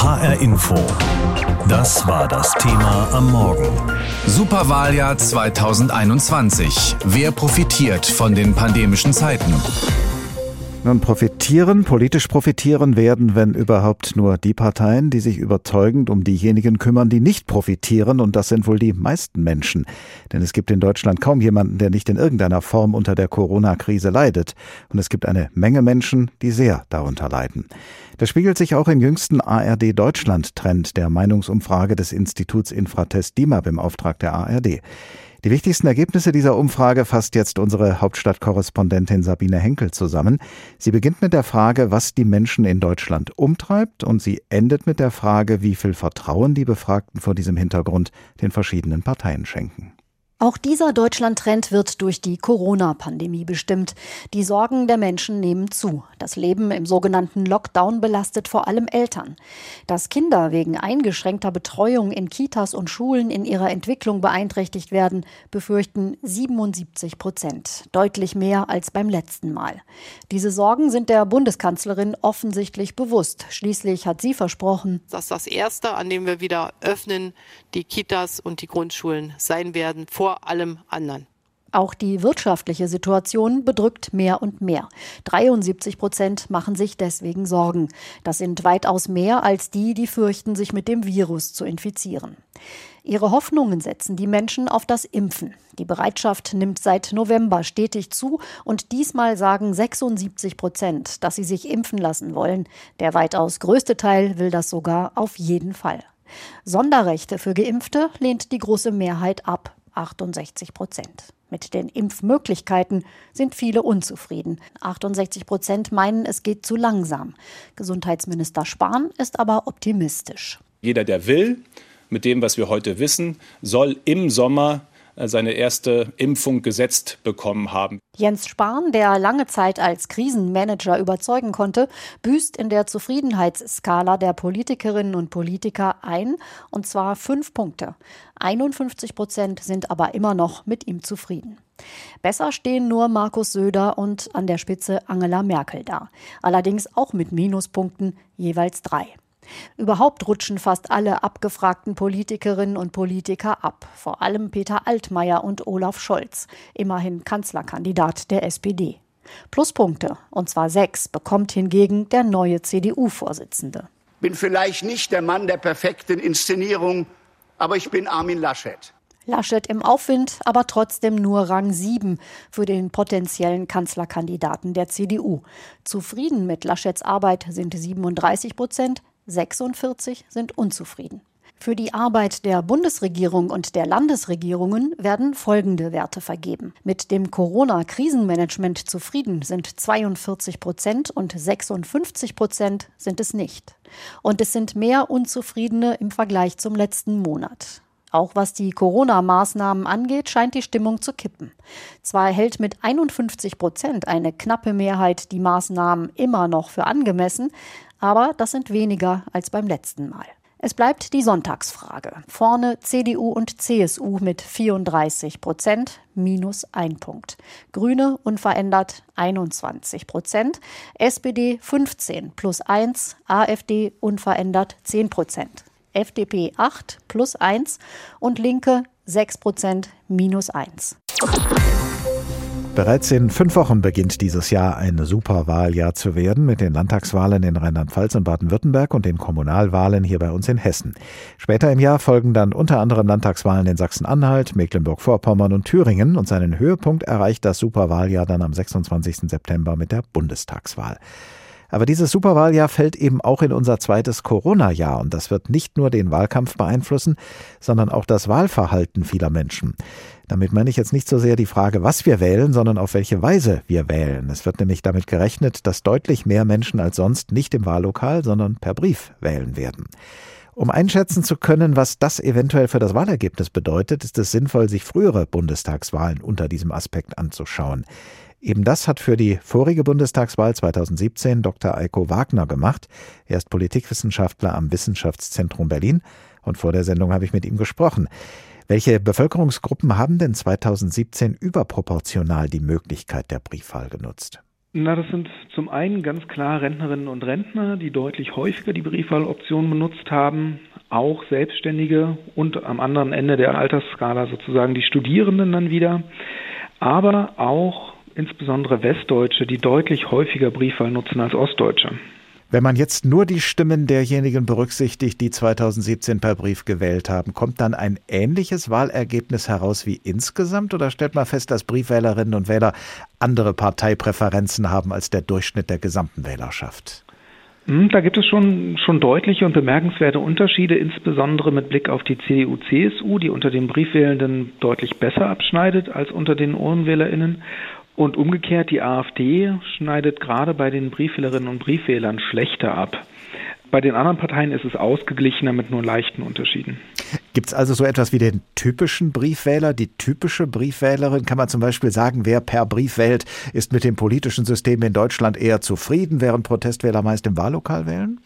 HR Info. Das war das Thema am Morgen. Superwahljahr 2021. Wer profitiert von den pandemischen Zeiten? Nun profitieren, politisch profitieren werden, wenn überhaupt nur die Parteien, die sich überzeugend um diejenigen kümmern, die nicht profitieren, und das sind wohl die meisten Menschen. Denn es gibt in Deutschland kaum jemanden, der nicht in irgendeiner Form unter der Corona-Krise leidet. Und es gibt eine Menge Menschen, die sehr darunter leiden. Das spiegelt sich auch im jüngsten ARD Deutschland-Trend der Meinungsumfrage des Instituts Infratest DIMAP im Auftrag der ARD. Die wichtigsten Ergebnisse dieser Umfrage fasst jetzt unsere Hauptstadtkorrespondentin Sabine Henkel zusammen. Sie beginnt mit der Frage, was die Menschen in Deutschland umtreibt und sie endet mit der Frage, wie viel Vertrauen die Befragten vor diesem Hintergrund den verschiedenen Parteien schenken. Auch dieser Deutschland-Trend wird durch die Corona-Pandemie bestimmt. Die Sorgen der Menschen nehmen zu. Das Leben im sogenannten Lockdown belastet vor allem Eltern. Dass Kinder wegen eingeschränkter Betreuung in Kitas und Schulen in ihrer Entwicklung beeinträchtigt werden, befürchten 77 Prozent. Deutlich mehr als beim letzten Mal. Diese Sorgen sind der Bundeskanzlerin offensichtlich bewusst. Schließlich hat sie versprochen, dass das Erste, an dem wir wieder öffnen, die Kitas und die Grundschulen sein werden, vor vor allem anderen. Auch die wirtschaftliche Situation bedrückt mehr und mehr. 73 Prozent machen sich deswegen Sorgen. Das sind weitaus mehr als die, die fürchten, sich mit dem Virus zu infizieren. Ihre Hoffnungen setzen die Menschen auf das Impfen. Die Bereitschaft nimmt seit November stetig zu und diesmal sagen 76 Prozent, dass sie sich impfen lassen wollen. Der weitaus größte Teil will das sogar auf jeden Fall. Sonderrechte für Geimpfte lehnt die große Mehrheit ab. 68 Prozent. Mit den Impfmöglichkeiten sind viele unzufrieden. 68 Prozent meinen, es geht zu langsam. Gesundheitsminister Spahn ist aber optimistisch. Jeder, der will, mit dem, was wir heute wissen, soll im Sommer seine erste Impfung gesetzt bekommen haben. Jens Spahn, der lange Zeit als Krisenmanager überzeugen konnte, büßt in der Zufriedenheitsskala der Politikerinnen und Politiker ein, und zwar fünf Punkte. 51 Prozent sind aber immer noch mit ihm zufrieden. Besser stehen nur Markus Söder und an der Spitze Angela Merkel da. Allerdings auch mit Minuspunkten jeweils drei. Überhaupt rutschen fast alle abgefragten Politikerinnen und Politiker ab, vor allem Peter Altmaier und Olaf Scholz, immerhin Kanzlerkandidat der SPD. Pluspunkte, und zwar sechs, bekommt hingegen der neue CDU-Vorsitzende. Bin vielleicht nicht der Mann der perfekten Inszenierung, aber ich bin Armin Laschet. Laschet im Aufwind, aber trotzdem nur Rang 7 für den potenziellen Kanzlerkandidaten der CDU. Zufrieden mit Laschets Arbeit sind 37 Prozent, 46 sind unzufrieden. Für die Arbeit der Bundesregierung und der Landesregierungen werden folgende Werte vergeben. Mit dem Corona-Krisenmanagement zufrieden sind 42 Prozent und 56 Prozent sind es nicht. Und es sind mehr Unzufriedene im Vergleich zum letzten Monat. Auch was die Corona-Maßnahmen angeht, scheint die Stimmung zu kippen. Zwar hält mit 51 Prozent eine knappe Mehrheit die Maßnahmen immer noch für angemessen, aber das sind weniger als beim letzten Mal. Es bleibt die Sonntagsfrage. Vorne CDU und CSU mit 34 Prozent minus ein Punkt. Grüne unverändert 21 Prozent. SPD 15 plus 1. AfD unverändert 10 Prozent. FDP 8 plus 1 und Linke 6 Prozent minus 1. Bereits in fünf Wochen beginnt dieses Jahr ein Superwahljahr zu werden mit den Landtagswahlen in Rheinland-Pfalz und Baden-Württemberg und den Kommunalwahlen hier bei uns in Hessen. Später im Jahr folgen dann unter anderem Landtagswahlen in Sachsen-Anhalt, Mecklenburg-Vorpommern und Thüringen und seinen Höhepunkt erreicht das Superwahljahr dann am 26. September mit der Bundestagswahl. Aber dieses Superwahljahr fällt eben auch in unser zweites Corona-Jahr und das wird nicht nur den Wahlkampf beeinflussen, sondern auch das Wahlverhalten vieler Menschen. Damit meine ich jetzt nicht so sehr die Frage, was wir wählen, sondern auf welche Weise wir wählen. Es wird nämlich damit gerechnet, dass deutlich mehr Menschen als sonst nicht im Wahllokal, sondern per Brief wählen werden. Um einschätzen zu können, was das eventuell für das Wahlergebnis bedeutet, ist es sinnvoll, sich frühere Bundestagswahlen unter diesem Aspekt anzuschauen. Eben das hat für die vorige Bundestagswahl 2017 Dr. Eiko Wagner gemacht. Er ist Politikwissenschaftler am Wissenschaftszentrum Berlin und vor der Sendung habe ich mit ihm gesprochen. Welche Bevölkerungsgruppen haben denn 2017 überproportional die Möglichkeit der Briefwahl genutzt? Na, das sind zum einen ganz klar Rentnerinnen und Rentner, die deutlich häufiger die Briefwahloption benutzt haben, auch Selbstständige und am anderen Ende der Altersskala sozusagen die Studierenden dann wieder, aber auch insbesondere Westdeutsche, die deutlich häufiger Briefwahl nutzen als Ostdeutsche. Wenn man jetzt nur die Stimmen derjenigen berücksichtigt, die 2017 per Brief gewählt haben, kommt dann ein ähnliches Wahlergebnis heraus wie insgesamt oder stellt man fest, dass Briefwählerinnen und Wähler andere Parteipräferenzen haben als der Durchschnitt der gesamten Wählerschaft? Hm, da gibt es schon, schon deutliche und bemerkenswerte Unterschiede, insbesondere mit Blick auf die CDU-CSU, die unter den Briefwählenden deutlich besser abschneidet als unter den UhrenwählerInnen. Und umgekehrt, die AfD schneidet gerade bei den Briefwählerinnen und Briefwählern schlechter ab. Bei den anderen Parteien ist es ausgeglichener mit nur leichten Unterschieden. Gibt es also so etwas wie den typischen Briefwähler, die typische Briefwählerin? Kann man zum Beispiel sagen, wer per Brief wählt, ist mit dem politischen System in Deutschland eher zufrieden, während Protestwähler meist im Wahllokal wählen?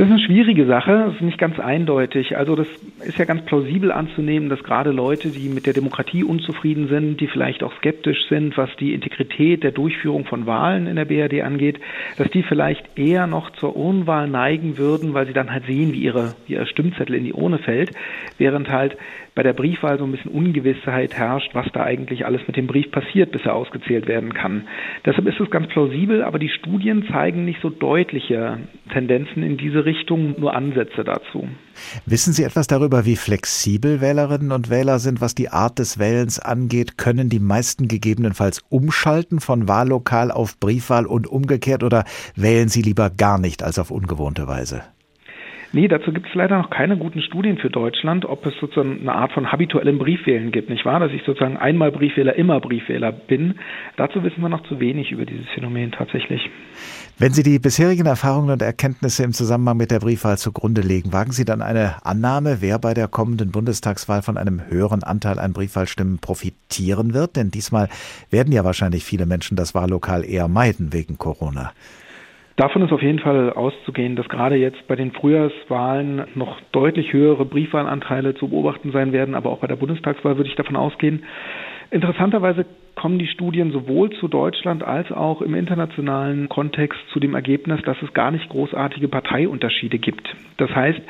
Das ist eine schwierige Sache, das ist nicht ganz eindeutig. Also das ist ja ganz plausibel anzunehmen, dass gerade Leute, die mit der Demokratie unzufrieden sind, die vielleicht auch skeptisch sind, was die Integrität der Durchführung von Wahlen in der BRD angeht, dass die vielleicht eher noch zur Urnwahl neigen würden, weil sie dann halt sehen, wie ihre, wie ihr Stimmzettel in die Urne fällt, während halt bei der Briefwahl so ein bisschen Ungewissheit herrscht, was da eigentlich alles mit dem Brief passiert, bis er ausgezählt werden kann. Deshalb ist es ganz plausibel, aber die Studien zeigen nicht so deutliche Tendenzen in diese Richtung, nur Ansätze dazu. Wissen Sie etwas darüber, wie flexibel Wählerinnen und Wähler sind, was die Art des Wählens angeht? Können die meisten gegebenenfalls umschalten von Wahllokal auf Briefwahl und umgekehrt oder wählen sie lieber gar nicht als auf ungewohnte Weise? Nee, dazu gibt es leider noch keine guten Studien für Deutschland, ob es sozusagen eine Art von habituellem Briefwählen gibt, nicht wahr? Dass ich sozusagen einmal Briefwähler, immer Briefwähler bin. Dazu wissen wir noch zu wenig über dieses Phänomen tatsächlich. Wenn Sie die bisherigen Erfahrungen und Erkenntnisse im Zusammenhang mit der Briefwahl zugrunde legen, wagen Sie dann eine Annahme, wer bei der kommenden Bundestagswahl von einem höheren Anteil an Briefwahlstimmen profitieren wird? Denn diesmal werden ja wahrscheinlich viele Menschen das Wahllokal eher meiden wegen Corona. Davon ist auf jeden Fall auszugehen, dass gerade jetzt bei den Frühjahrswahlen noch deutlich höhere Briefwahlanteile zu beobachten sein werden, aber auch bei der Bundestagswahl würde ich davon ausgehen. Interessanterweise kommen die Studien sowohl zu Deutschland als auch im internationalen Kontext zu dem Ergebnis, dass es gar nicht großartige Parteiunterschiede gibt. Das heißt,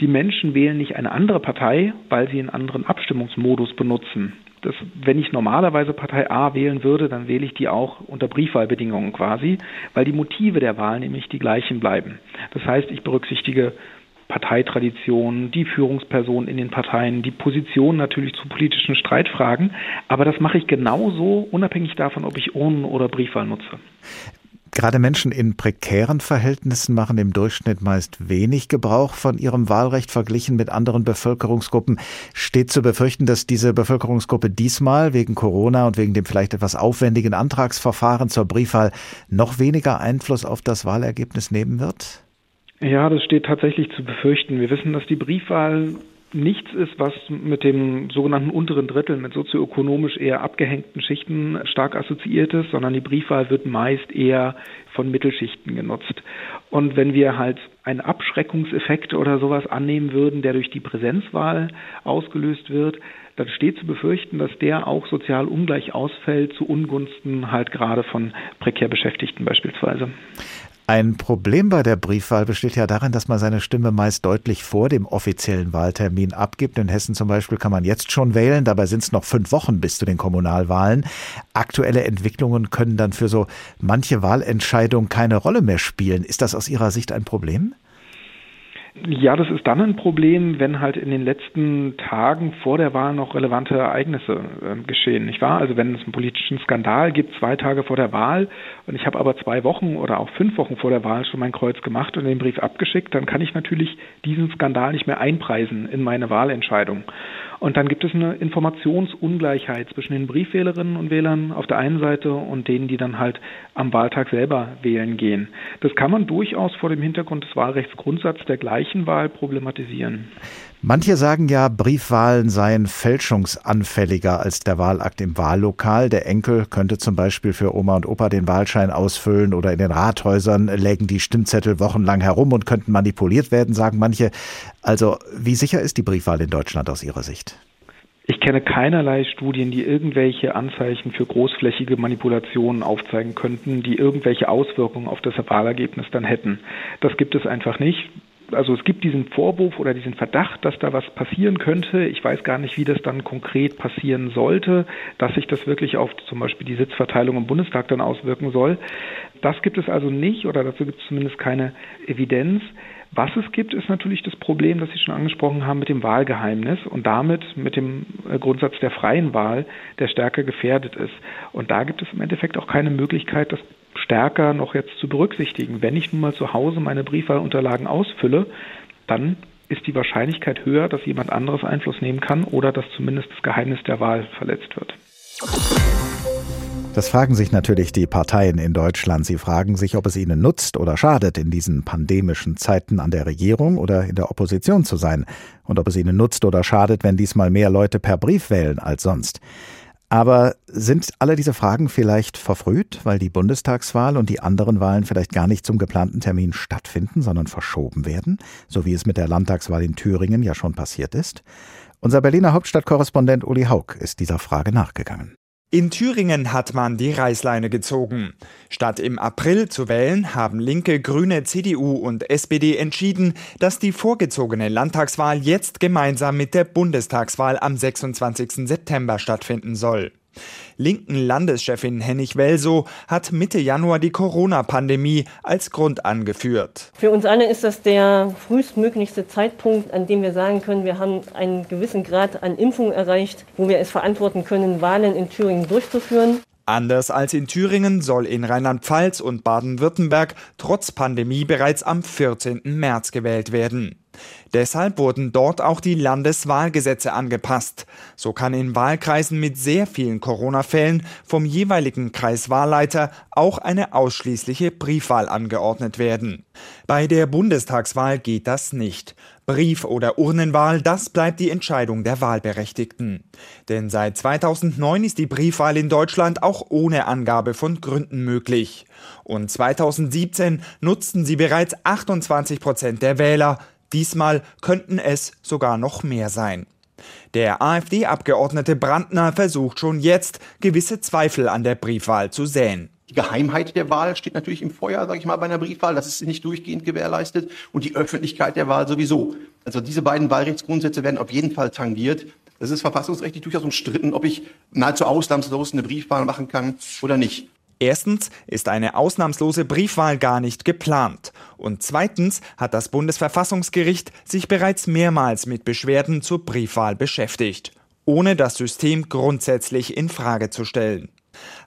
die Menschen wählen nicht eine andere Partei, weil sie einen anderen Abstimmungsmodus benutzen dass wenn ich normalerweise Partei A wählen würde, dann wähle ich die auch unter Briefwahlbedingungen quasi, weil die Motive der Wahl nämlich die gleichen bleiben. Das heißt, ich berücksichtige Parteitradition, die Führungspersonen in den Parteien, die Position natürlich zu politischen Streitfragen, aber das mache ich genauso unabhängig davon, ob ich Urnen oder Briefwahl nutze. Gerade Menschen in prekären Verhältnissen machen im Durchschnitt meist wenig Gebrauch von ihrem Wahlrecht verglichen mit anderen Bevölkerungsgruppen. Steht zu befürchten, dass diese Bevölkerungsgruppe diesmal wegen Corona und wegen dem vielleicht etwas aufwendigen Antragsverfahren zur Briefwahl noch weniger Einfluss auf das Wahlergebnis nehmen wird? Ja, das steht tatsächlich zu befürchten. Wir wissen, dass die Briefwahl nichts ist, was mit dem sogenannten unteren Drittel, mit sozioökonomisch eher abgehängten Schichten stark assoziiert ist, sondern die Briefwahl wird meist eher von Mittelschichten genutzt. Und wenn wir halt einen Abschreckungseffekt oder sowas annehmen würden, der durch die Präsenzwahl ausgelöst wird, dann steht zu befürchten, dass der auch sozial ungleich ausfällt zu Ungunsten halt gerade von prekär Beschäftigten beispielsweise. Ein Problem bei der Briefwahl besteht ja darin, dass man seine Stimme meist deutlich vor dem offiziellen Wahltermin abgibt. In Hessen zum Beispiel kann man jetzt schon wählen, dabei sind es noch fünf Wochen bis zu den Kommunalwahlen. Aktuelle Entwicklungen können dann für so manche Wahlentscheidung keine Rolle mehr spielen. Ist das aus Ihrer Sicht ein Problem? Ja, das ist dann ein Problem, wenn halt in den letzten Tagen vor der Wahl noch relevante Ereignisse äh, geschehen, nicht wahr? Also wenn es einen politischen Skandal gibt, zwei Tage vor der Wahl, und ich habe aber zwei Wochen oder auch fünf Wochen vor der Wahl schon mein Kreuz gemacht und den Brief abgeschickt, dann kann ich natürlich diesen Skandal nicht mehr einpreisen in meine Wahlentscheidung. Und dann gibt es eine Informationsungleichheit zwischen den Briefwählerinnen und Wählern auf der einen Seite und denen, die dann halt am Wahltag selber wählen gehen. Das kann man durchaus vor dem Hintergrund des Wahlrechtsgrundsatzes der gleichen Wahl problematisieren. Manche sagen ja, Briefwahlen seien fälschungsanfälliger als der Wahlakt im Wahllokal. Der Enkel könnte zum Beispiel für Oma und Opa den Wahlschein ausfüllen oder in den Rathäusern lägen die Stimmzettel wochenlang herum und könnten manipuliert werden, sagen manche. Also, wie sicher ist die Briefwahl in Deutschland aus Ihrer Sicht? Ich kenne keinerlei Studien, die irgendwelche Anzeichen für großflächige Manipulationen aufzeigen könnten, die irgendwelche Auswirkungen auf das Wahlergebnis dann hätten. Das gibt es einfach nicht also es gibt diesen Vorwurf oder diesen Verdacht, dass da was passieren könnte. Ich weiß gar nicht, wie das dann konkret passieren sollte, dass sich das wirklich auf zum Beispiel die Sitzverteilung im Bundestag dann auswirken soll. Das gibt es also nicht oder dazu gibt es zumindest keine Evidenz. Was es gibt, ist natürlich das Problem, das Sie schon angesprochen haben mit dem Wahlgeheimnis und damit mit dem äh, Grundsatz der freien Wahl, der stärker gefährdet ist. Und da gibt es im Endeffekt auch keine Möglichkeit, das stärker noch jetzt zu berücksichtigen. Wenn ich nun mal zu Hause meine Briefwahlunterlagen ausfülle, dann ist die Wahrscheinlichkeit höher, dass jemand anderes Einfluss nehmen kann oder dass zumindest das Geheimnis der Wahl verletzt wird. Das fragen sich natürlich die Parteien in Deutschland. Sie fragen sich, ob es ihnen nutzt oder schadet, in diesen pandemischen Zeiten an der Regierung oder in der Opposition zu sein. Und ob es ihnen nutzt oder schadet, wenn diesmal mehr Leute per Brief wählen als sonst. Aber sind alle diese Fragen vielleicht verfrüht, weil die Bundestagswahl und die anderen Wahlen vielleicht gar nicht zum geplanten Termin stattfinden, sondern verschoben werden, so wie es mit der Landtagswahl in Thüringen ja schon passiert ist? Unser Berliner Hauptstadtkorrespondent Uli Haug ist dieser Frage nachgegangen. In Thüringen hat man die Reißleine gezogen. Statt im April zu wählen, haben Linke, Grüne, CDU und SPD entschieden, dass die vorgezogene Landtagswahl jetzt gemeinsam mit der Bundestagswahl am 26. September stattfinden soll. Linken Landeschefin Hennig Welso hat Mitte Januar die Corona-Pandemie als Grund angeführt. Für uns alle ist das der frühestmöglichste Zeitpunkt, an dem wir sagen können, wir haben einen gewissen Grad an Impfung erreicht, wo wir es verantworten können, Wahlen in Thüringen durchzuführen. Anders als in Thüringen soll in Rheinland-Pfalz und Baden-Württemberg trotz Pandemie bereits am 14. März gewählt werden. Deshalb wurden dort auch die Landeswahlgesetze angepasst. So kann in Wahlkreisen mit sehr vielen Corona-Fällen vom jeweiligen Kreiswahlleiter auch eine ausschließliche Briefwahl angeordnet werden. Bei der Bundestagswahl geht das nicht. Brief- oder Urnenwahl, das bleibt die Entscheidung der Wahlberechtigten. Denn seit 2009 ist die Briefwahl in Deutschland auch ohne Angabe von Gründen möglich. Und 2017 nutzten sie bereits 28 Prozent der Wähler, Diesmal könnten es sogar noch mehr sein. Der AfD-Abgeordnete Brandner versucht schon jetzt, gewisse Zweifel an der Briefwahl zu säen. Die Geheimheit der Wahl steht natürlich im Feuer, sage ich mal, bei einer Briefwahl. Das ist nicht durchgehend gewährleistet. Und die Öffentlichkeit der Wahl sowieso. Also diese beiden Wahlrechtsgrundsätze werden auf jeden Fall tangiert. Es ist verfassungsrechtlich durchaus umstritten, ob ich nahezu ausnahmslos eine Briefwahl machen kann oder nicht. Erstens ist eine ausnahmslose Briefwahl gar nicht geplant. Und zweitens hat das Bundesverfassungsgericht sich bereits mehrmals mit Beschwerden zur Briefwahl beschäftigt, ohne das System grundsätzlich in Frage zu stellen.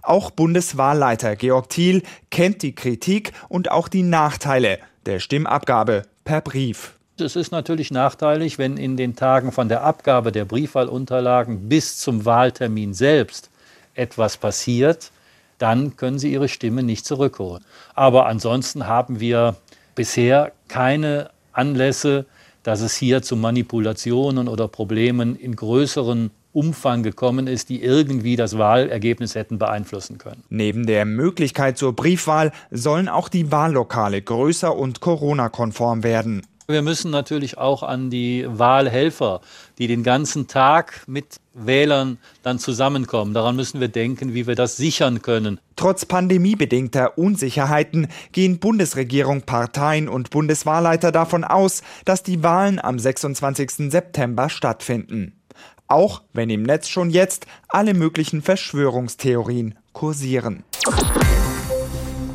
Auch Bundeswahlleiter Georg Thiel kennt die Kritik und auch die Nachteile der Stimmabgabe per Brief. Es ist natürlich nachteilig, wenn in den Tagen von der Abgabe der Briefwahlunterlagen bis zum Wahltermin selbst etwas passiert, dann können Sie Ihre Stimme nicht zurückholen. Aber ansonsten haben wir bisher keine Anlässe, dass es hier zu Manipulationen oder Problemen in größeren Umfang gekommen ist, die irgendwie das Wahlergebnis hätten beeinflussen können. Neben der Möglichkeit zur Briefwahl sollen auch die Wahllokale größer und Corona-konform werden. Wir müssen natürlich auch an die Wahlhelfer, die den ganzen Tag mit Wählern dann zusammenkommen. Daran müssen wir denken, wie wir das sichern können. Trotz pandemiebedingter Unsicherheiten gehen Bundesregierung, Parteien und Bundeswahlleiter davon aus, dass die Wahlen am 26. September stattfinden. Auch wenn im Netz schon jetzt alle möglichen Verschwörungstheorien kursieren.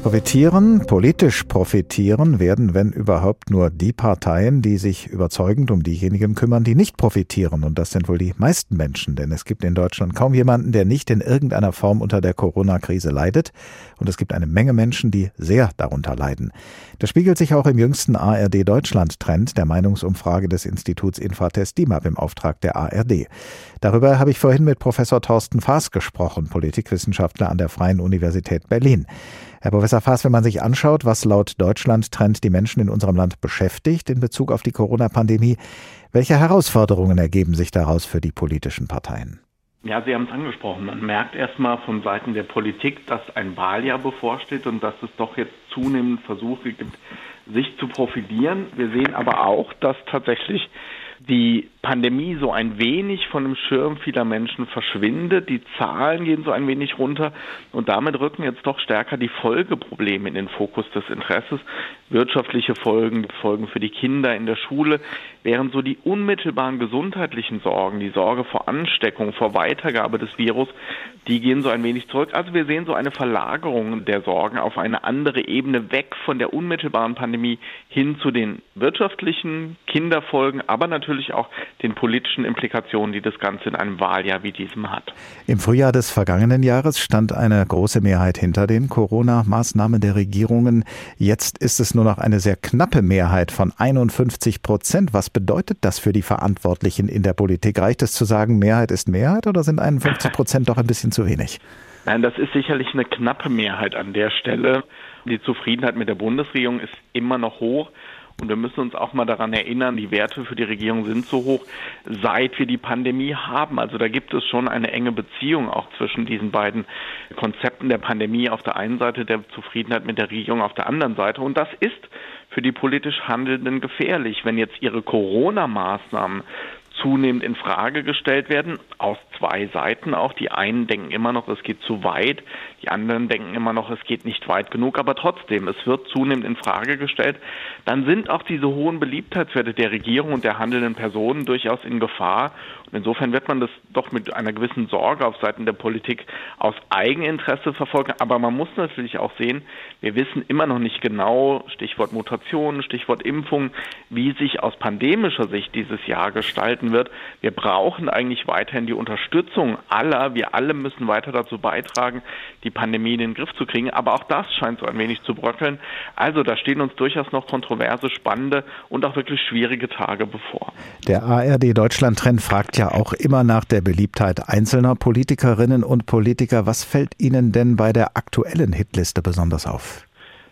Profitieren, politisch profitieren werden, wenn überhaupt, nur die Parteien, die sich überzeugend um diejenigen kümmern, die nicht profitieren. Und das sind wohl die meisten Menschen, denn es gibt in Deutschland kaum jemanden, der nicht in irgendeiner Form unter der Corona-Krise leidet. Und es gibt eine Menge Menschen, die sehr darunter leiden. Das spiegelt sich auch im jüngsten ARD Deutschland-Trend der Meinungsumfrage des Instituts Infratest DIMAP im Auftrag der ARD. Darüber habe ich vorhin mit Professor Thorsten Faas gesprochen, Politikwissenschaftler an der Freien Universität Berlin. Herr Professor Faas, wenn man sich anschaut, was laut Deutschland-Trend die Menschen in unserem Land beschäftigt in Bezug auf die Corona-Pandemie, welche Herausforderungen ergeben sich daraus für die politischen Parteien? Ja, Sie haben es angesprochen. Man merkt erstmal von Seiten der Politik, dass ein Wahljahr bevorsteht und dass es doch jetzt zunehmend Versuche gibt, sich zu profilieren. Wir sehen aber auch, dass tatsächlich die Pandemie so ein wenig von dem Schirm vieler Menschen verschwindet. Die Zahlen gehen so ein wenig runter und damit rücken jetzt doch stärker die Folgeprobleme in den Fokus des Interesses. Wirtschaftliche Folgen, Folgen für die Kinder in der Schule, während so die unmittelbaren gesundheitlichen Sorgen, die Sorge vor Ansteckung, vor Weitergabe des Virus, die gehen so ein wenig zurück. Also wir sehen so eine Verlagerung der Sorgen auf eine andere Ebene weg von der unmittelbaren Pandemie hin zu den wirtschaftlichen Kinderfolgen, aber natürlich auch den politischen Implikationen, die das Ganze in einem Wahljahr wie diesem hat. Im Frühjahr des vergangenen Jahres stand eine große Mehrheit hinter den Corona-Maßnahmen der Regierungen. Jetzt ist es nur noch eine sehr knappe Mehrheit von 51 Prozent. Was bedeutet das für die Verantwortlichen in der Politik? Reicht es zu sagen, Mehrheit ist Mehrheit oder sind 51 Prozent doch ein bisschen zu wenig? Nein, das ist sicherlich eine knappe Mehrheit an der Stelle. Die Zufriedenheit mit der Bundesregierung ist immer noch hoch. Und wir müssen uns auch mal daran erinnern, die Werte für die Regierung sind so hoch, seit wir die Pandemie haben. Also da gibt es schon eine enge Beziehung auch zwischen diesen beiden Konzepten der Pandemie auf der einen Seite, der Zufriedenheit mit der Regierung auf der anderen Seite. Und das ist für die politisch Handelnden gefährlich, wenn jetzt ihre Corona-Maßnahmen zunehmend in Frage gestellt werden, aus zwei Seiten auch. Die einen denken immer noch, es geht zu weit, die anderen denken immer noch, es geht nicht weit genug, aber trotzdem, es wird zunehmend in Frage gestellt. Dann sind auch diese hohen Beliebtheitswerte der Regierung und der handelnden Personen durchaus in Gefahr. Und insofern wird man das doch mit einer gewissen Sorge auf Seiten der Politik aus Eigeninteresse verfolgen. Aber man muss natürlich auch sehen, wir wissen immer noch nicht genau, Stichwort Mutationen, Stichwort Impfung, wie sich aus pandemischer Sicht dieses Jahr gestalten wird. Wir brauchen eigentlich weiterhin die Unterstützung aller. Wir alle müssen weiter dazu beitragen, die Pandemie in den Griff zu kriegen. Aber auch das scheint so ein wenig zu bröckeln. Also da stehen uns durchaus noch kontroverse, spannende und auch wirklich schwierige Tage bevor. Der ARD Deutschland Trend fragt ja auch immer nach der Beliebtheit einzelner Politikerinnen und Politiker. Was fällt Ihnen denn bei der aktuellen Hitliste besonders auf?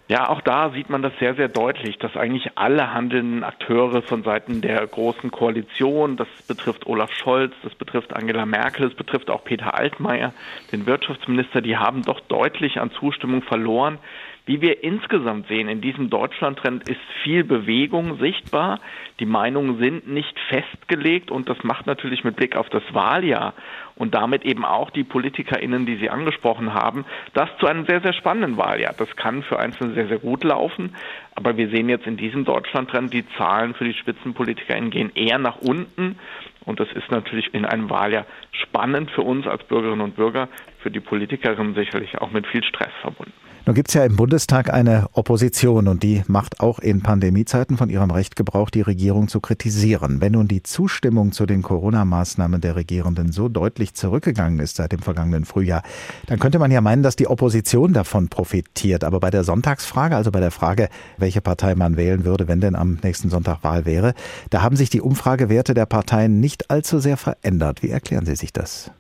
Ja, auch da sieht man das sehr, sehr deutlich, dass eigentlich alle handelnden Akteure von Seiten der großen Koalition, das betrifft Olaf Scholz, das betrifft Angela Merkel, das betrifft auch Peter Altmaier, den Wirtschaftsminister, die haben doch deutlich an Zustimmung verloren. Wie wir insgesamt sehen, in diesem Deutschlandtrend ist viel Bewegung sichtbar. Die Meinungen sind nicht festgelegt und das macht natürlich mit Blick auf das Wahljahr und damit eben auch die PolitikerInnen, die Sie angesprochen haben, das zu einem sehr, sehr spannenden Wahljahr. Das kann für Einzelne sehr, sehr gut laufen, aber wir sehen jetzt in diesem Deutschlandtrend, die Zahlen für die SpitzenpolitikerInnen gehen eher nach unten und das ist natürlich in einem Wahljahr spannend für uns als Bürgerinnen und Bürger, für die Politikerinnen sicherlich auch mit viel Stress verbunden. Nun gibt es ja im Bundestag eine Opposition und die macht auch in Pandemiezeiten von ihrem Recht Gebrauch, die Regierung zu kritisieren. Wenn nun die Zustimmung zu den Corona-Maßnahmen der Regierenden so deutlich zurückgegangen ist seit dem vergangenen Frühjahr, dann könnte man ja meinen, dass die Opposition davon profitiert. Aber bei der Sonntagsfrage, also bei der Frage, welche Partei man wählen würde, wenn denn am nächsten Sonntag Wahl wäre, da haben sich die Umfragewerte der Parteien nicht allzu sehr verändert. Wie erklären Sie sich das?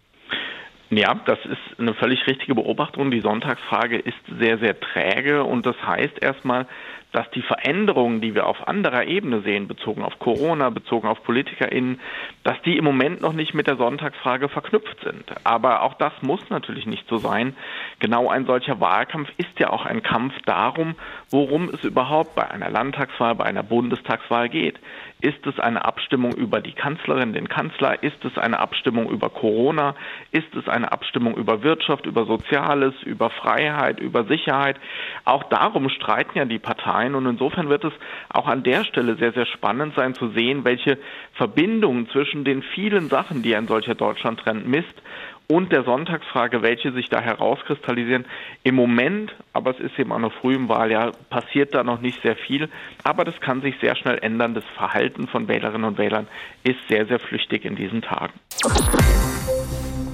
Ja, das ist eine völlig richtige Beobachtung. Die Sonntagsfrage ist sehr, sehr träge und das heißt erstmal, dass die Veränderungen, die wir auf anderer Ebene sehen, bezogen auf Corona, bezogen auf PolitikerInnen, dass die im Moment noch nicht mit der Sonntagsfrage verknüpft sind. Aber auch das muss natürlich nicht so sein. Genau ein solcher Wahlkampf ist ja auch ein Kampf darum, worum es überhaupt bei einer Landtagswahl, bei einer Bundestagswahl geht. Ist es eine Abstimmung über die Kanzlerin, den Kanzler? Ist es eine Abstimmung über Corona? Ist es eine Abstimmung über Wirtschaft, über Soziales, über Freiheit, über Sicherheit? Auch darum streiten ja die Parteien und insofern wird es auch an der Stelle sehr, sehr spannend sein zu sehen, welche Verbindungen zwischen den vielen Sachen, die ein solcher Deutschlandtrend misst, und der Sonntagsfrage, welche sich da herauskristallisieren. Im Moment, aber es ist eben auch noch früh im Wahljahr, passiert da noch nicht sehr viel. Aber das kann sich sehr schnell ändern. Das Verhalten von Wählerinnen und Wählern ist sehr, sehr flüchtig in diesen Tagen.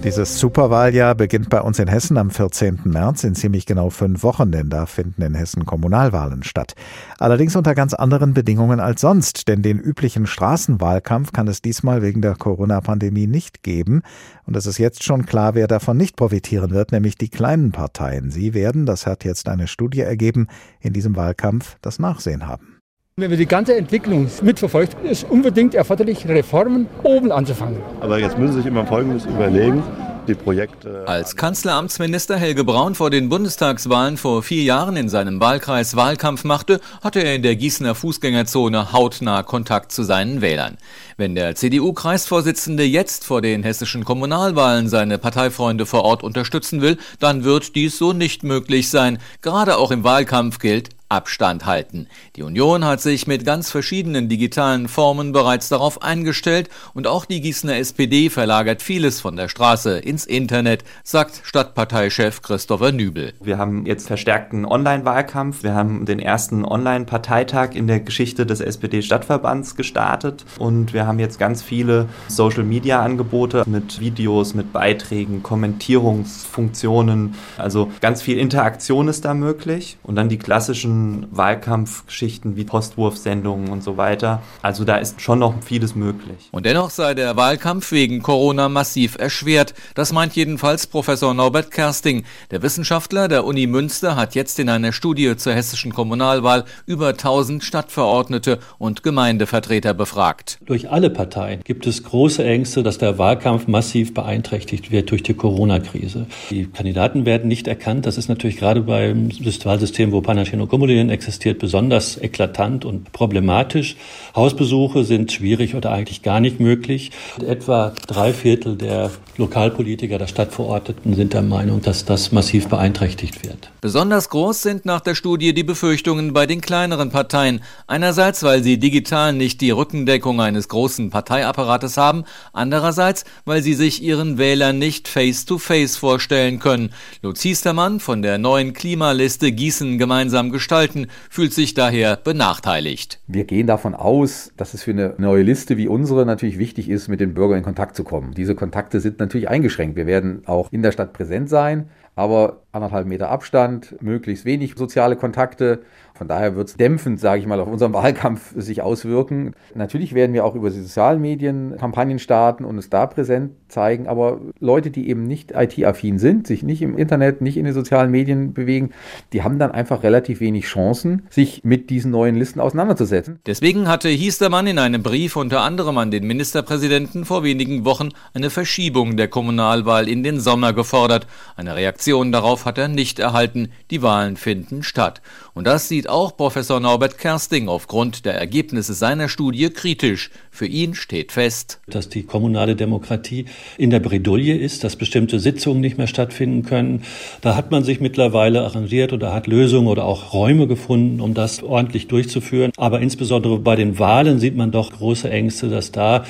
Dieses Superwahljahr beginnt bei uns in Hessen am 14. März in ziemlich genau fünf Wochen, denn da finden in Hessen Kommunalwahlen statt. Allerdings unter ganz anderen Bedingungen als sonst, denn den üblichen Straßenwahlkampf kann es diesmal wegen der Corona-Pandemie nicht geben. Und es ist jetzt schon klar, wer davon nicht profitieren wird, nämlich die kleinen Parteien. Sie werden, das hat jetzt eine Studie ergeben, in diesem Wahlkampf das Nachsehen haben. Wenn man die ganze Entwicklung mitverfolgt, ist unbedingt erforderlich, Reformen oben anzufangen. Aber jetzt müssen Sie sich immer Folgendes überlegen. die Projekte. Als Kanzleramtsminister Helge Braun vor den Bundestagswahlen vor vier Jahren in seinem Wahlkreis Wahlkampf machte, hatte er in der Gießener Fußgängerzone hautnah Kontakt zu seinen Wählern. Wenn der CDU-Kreisvorsitzende jetzt vor den hessischen Kommunalwahlen seine Parteifreunde vor Ort unterstützen will, dann wird dies so nicht möglich sein. Gerade auch im Wahlkampf gilt, Abstand halten. Die Union hat sich mit ganz verschiedenen digitalen Formen bereits darauf eingestellt und auch die Gießener SPD verlagert vieles von der Straße ins Internet, sagt Stadtparteichef Christopher Nübel. Wir haben jetzt verstärkten Online-Wahlkampf. Wir haben den ersten Online-Parteitag in der Geschichte des SPD-Stadtverbands gestartet und wir haben jetzt ganz viele Social-Media-Angebote mit Videos, mit Beiträgen, Kommentierungsfunktionen. Also ganz viel Interaktion ist da möglich und dann die klassischen Wahlkampfgeschichten wie Postwurfsendungen und so weiter. Also da ist schon noch vieles möglich. Und dennoch sei der Wahlkampf wegen Corona massiv erschwert. Das meint jedenfalls Professor Norbert Kersting. Der Wissenschaftler der Uni Münster hat jetzt in einer Studie zur hessischen Kommunalwahl über 1000 Stadtverordnete und Gemeindevertreter befragt. Durch alle Parteien gibt es große Ängste, dass der Wahlkampf massiv beeinträchtigt wird durch die Corona-Krise. Die Kandidaten werden nicht erkannt. Das ist natürlich gerade beim Wahlsystem, wo Panachin Kommunen existiert besonders eklatant und problematisch. Hausbesuche sind schwierig oder eigentlich gar nicht möglich. Etwa drei Viertel der Lokalpolitiker, der Stadtverordneten sind der Meinung, dass das massiv beeinträchtigt wird. Besonders groß sind nach der Studie die Befürchtungen bei den kleineren Parteien. Einerseits, weil sie digital nicht die Rückendeckung eines großen Parteiapparates haben, andererseits, weil sie sich ihren Wählern nicht face-to-face -face vorstellen können. Lutz Hiestermann von der neuen Klimaliste Gießen gemeinsam gestaltet gestalten, fühlt sich daher benachteiligt. Wir gehen davon aus, dass es für eine neue Liste wie unsere natürlich wichtig ist, mit den Bürgern in Kontakt zu kommen. Diese Kontakte sind natürlich eingeschränkt. Wir werden auch in der Stadt präsent sein, aber anderthalb Meter Abstand, möglichst wenig soziale Kontakte von daher wird es dämpfend, sage ich mal, auf unseren Wahlkampf sich auswirken. Natürlich werden wir auch über die sozialen Medien Kampagnen starten und es da präsent zeigen, aber Leute, die eben nicht IT-affin sind, sich nicht im Internet, nicht in den sozialen Medien bewegen, die haben dann einfach relativ wenig Chancen, sich mit diesen neuen Listen auseinanderzusetzen. Deswegen hatte Hiestermann in einem Brief unter anderem an den Ministerpräsidenten vor wenigen Wochen eine Verschiebung der Kommunalwahl in den Sommer gefordert. Eine Reaktion darauf hat er nicht erhalten. Die Wahlen finden statt. Und das sieht auch Professor Norbert Kersting aufgrund der Ergebnisse seiner Studie kritisch. Für ihn steht fest, dass die kommunale Demokratie in der Bredouille ist, dass bestimmte Sitzungen nicht mehr stattfinden können. Da hat man sich mittlerweile arrangiert oder hat Lösungen oder auch Räume gefunden, um das ordentlich durchzuführen. Aber insbesondere bei den Wahlen sieht man doch große Ängste, dass da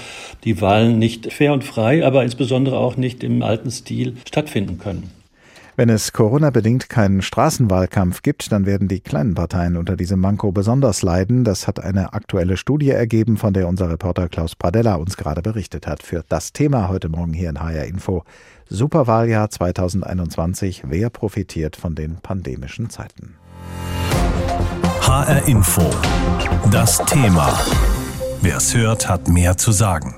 die Wahlen nicht fair und frei, aber insbesondere auch nicht im alten Stil stattfinden können. Wenn es Corona-bedingt keinen Straßenwahlkampf gibt, dann werden die kleinen Parteien unter diesem Manko besonders leiden. Das hat eine aktuelle Studie ergeben, von der unser Reporter Klaus Pradella uns gerade berichtet hat. Für das Thema heute Morgen hier in HR Info. Superwahljahr 2021. Wer profitiert von den pandemischen Zeiten? HR Info. Das Thema. Wer es hört, hat mehr zu sagen.